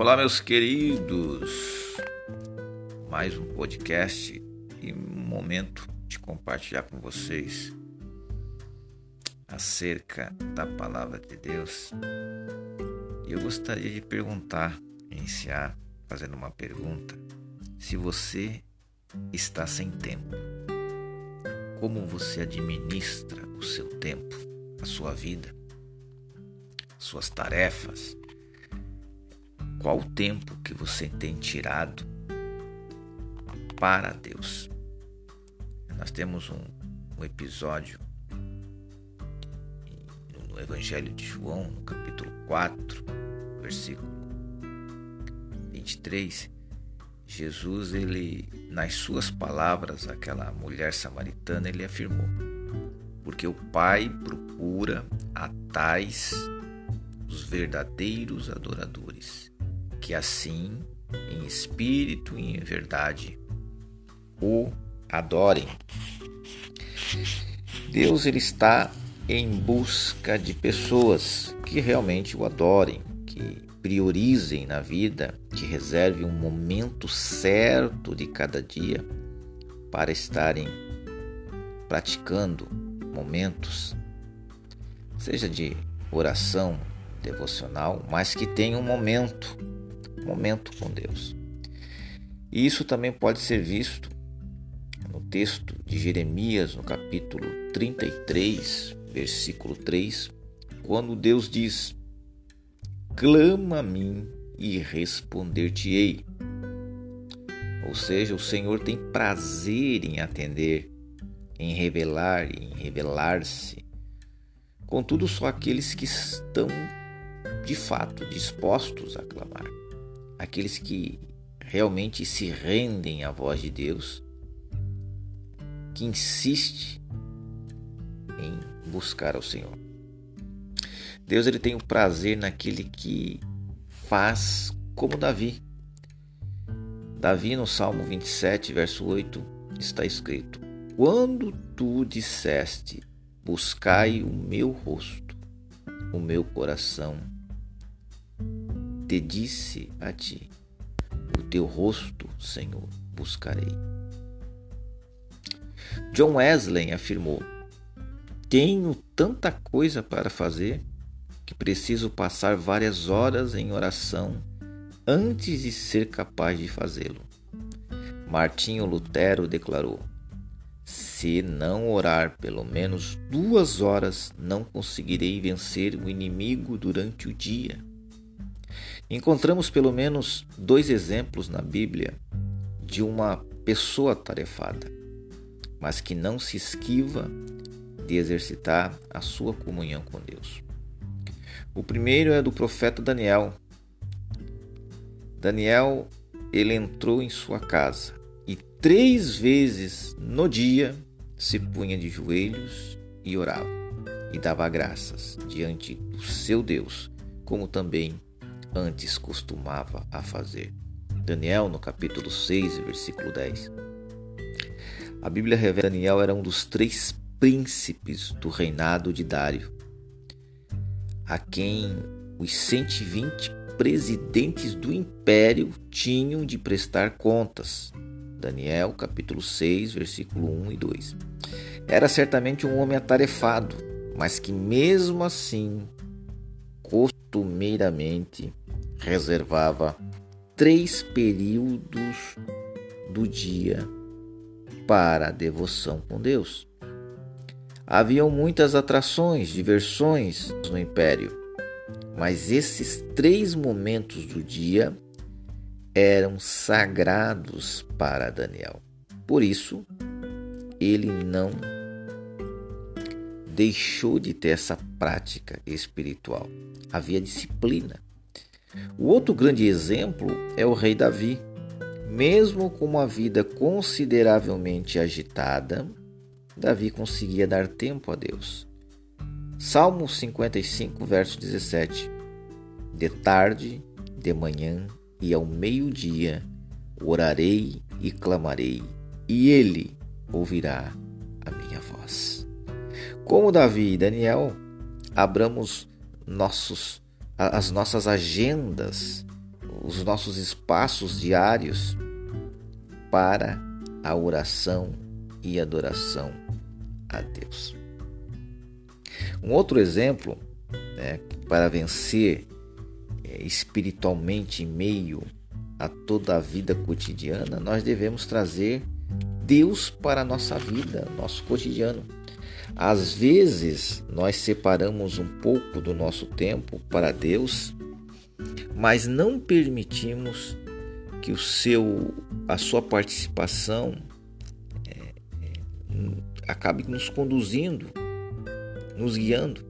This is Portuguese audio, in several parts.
Olá, meus queridos. Mais um podcast e um momento de compartilhar com vocês acerca da palavra de Deus. Eu gostaria de perguntar, iniciar fazendo uma pergunta: se você está sem tempo, como você administra o seu tempo, a sua vida, suas tarefas? Qual o tempo que você tem tirado para Deus? Nós temos um, um episódio no Evangelho de João, no capítulo 4, versículo 23. Jesus, ele, nas suas palavras, aquela mulher samaritana, ele afirmou: Porque o Pai procura a tais os verdadeiros adoradores que assim, em espírito e em verdade, o adorem. Deus ele está em busca de pessoas que realmente o adorem, que priorizem na vida, que reservem um momento certo de cada dia para estarem praticando momentos, seja de oração devocional, mas que tenha um momento momento com Deus. E isso também pode ser visto no texto de Jeremias, no capítulo 33, versículo 3, quando Deus diz: Clama a mim e responder-te-ei. Ou seja, o Senhor tem prazer em atender, em revelar, em revelar-se. Contudo, só aqueles que estão de fato dispostos a clamar aqueles que realmente se rendem à voz de Deus, que insiste em buscar ao Senhor. Deus ele tem o prazer naquele que faz como Davi. Davi no Salmo 27, verso 8, está escrito: Quando tu disseste, buscai o meu rosto, o meu coração te disse a ti: O teu rosto, Senhor, buscarei. John Wesley afirmou: Tenho tanta coisa para fazer que preciso passar várias horas em oração antes de ser capaz de fazê-lo. Martinho Lutero declarou: Se não orar pelo menos duas horas, não conseguirei vencer o inimigo durante o dia. Encontramos pelo menos dois exemplos na Bíblia de uma pessoa tarefada, mas que não se esquiva de exercitar a sua comunhão com Deus. O primeiro é do profeta Daniel. Daniel, ele entrou em sua casa e três vezes no dia se punha de joelhos e orava e dava graças diante do seu Deus, como também antes costumava a fazer. Daniel, no capítulo 6, versículo 10. A Bíblia revela que Daniel era um dos três príncipes do reinado de Dário, a quem os 120 presidentes do império tinham de prestar contas. Daniel, capítulo 6, versículo 1 e 2. Era certamente um homem atarefado, mas que mesmo assim costumeiramente reservava três períodos do dia para a devoção com Deus. Haviam muitas atrações, diversões no império, mas esses três momentos do dia eram sagrados para Daniel. Por isso, ele não deixou de ter essa prática espiritual. Havia disciplina. O outro grande exemplo é o rei Davi. Mesmo com uma vida consideravelmente agitada, Davi conseguia dar tempo a Deus. Salmo 55, verso 17. De tarde, de manhã e ao meio-dia orarei e clamarei, e ele ouvirá a minha voz. Como Davi e Daniel, abramos nossos as nossas agendas, os nossos espaços diários para a oração e adoração a Deus. Um outro exemplo né, para vencer é, espiritualmente em meio a toda a vida cotidiana, nós devemos trazer Deus para a nossa vida, nosso cotidiano. Às vezes nós separamos um pouco do nosso tempo para Deus, mas não permitimos que o seu, a sua participação é, é, acabe nos conduzindo, nos guiando.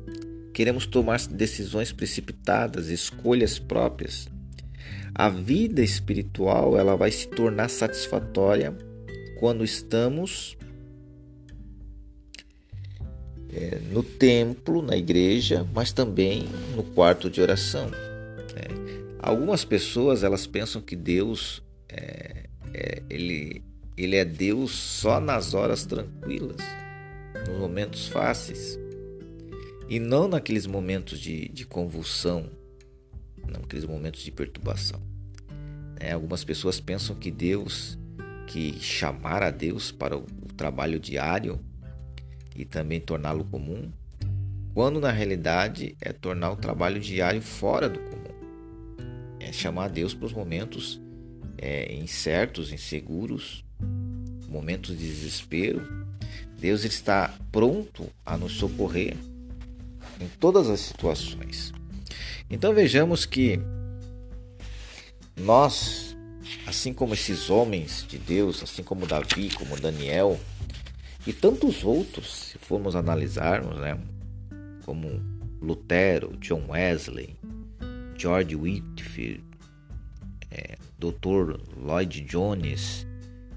Queremos tomar decisões precipitadas, escolhas próprias a vida espiritual ela vai se tornar satisfatória quando estamos é, no templo, na igreja, mas também no quarto de oração. É, algumas pessoas elas pensam que Deus é, é, ele, ele é Deus só nas horas tranquilas, nos momentos fáceis, e não naqueles momentos de, de convulsão, naqueles momentos de perturbação. É, algumas pessoas pensam que Deus, que chamar a Deus para o, o trabalho diário e também torná-lo comum, quando na realidade é tornar o trabalho diário fora do comum. É chamar Deus para os momentos é, incertos, inseguros, momentos de desespero. Deus está pronto a nos socorrer em todas as situações. Então vejamos que nós, assim como esses homens de Deus, assim como Davi, como Daniel e tantos outros, se formos analisarmos, né, como Lutero, John Wesley, George Whitefield, é, Dr. Lloyd Jones,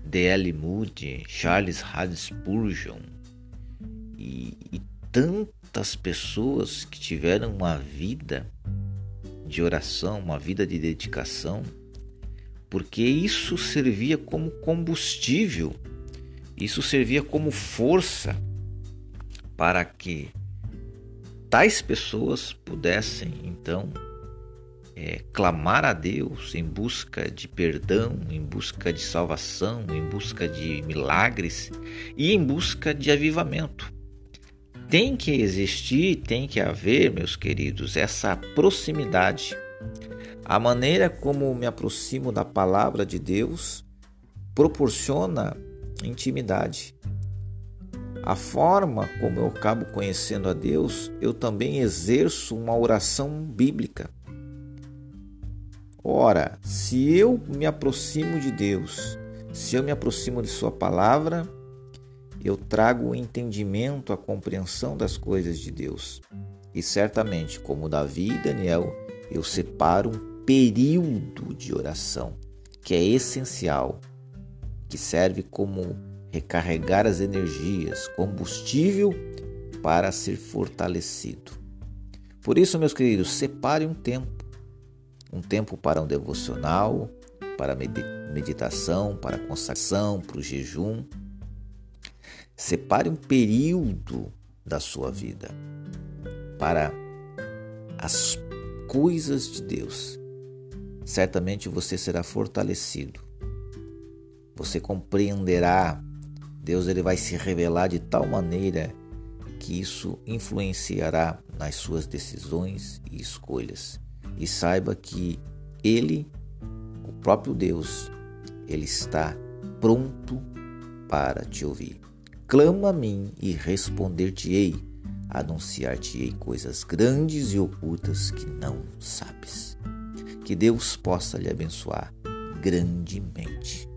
D.L. Moody, Charles Haddon e, e tantas pessoas que tiveram uma vida de oração, uma vida de dedicação, porque isso servia como combustível, isso servia como força para que tais pessoas pudessem então é, clamar a Deus em busca de perdão, em busca de salvação, em busca de milagres e em busca de avivamento. Tem que existir, tem que haver, meus queridos, essa proximidade. A maneira como me aproximo da palavra de Deus proporciona intimidade. A forma como eu acabo conhecendo a Deus, eu também exerço uma oração bíblica. Ora, se eu me aproximo de Deus, se eu me aproximo de Sua palavra, eu trago o entendimento, a compreensão das coisas de Deus. E certamente, como Davi e Daniel, eu separo um período de oração que é essencial, que serve como recarregar as energias, combustível para ser fortalecido. Por isso, meus queridos, separe um tempo, um tempo para um devocional, para meditação, para consagração, para o jejum Separe um período da sua vida para as coisas de Deus. Certamente você será fortalecido. Você compreenderá. Deus ele vai se revelar de tal maneira que isso influenciará nas suas decisões e escolhas. E saiba que ele, o próprio Deus, ele está pronto para te ouvir. Clama a mim e responder-te-ei, anunciar-te-ei coisas grandes e ocultas que não sabes. Que Deus possa lhe abençoar grandemente.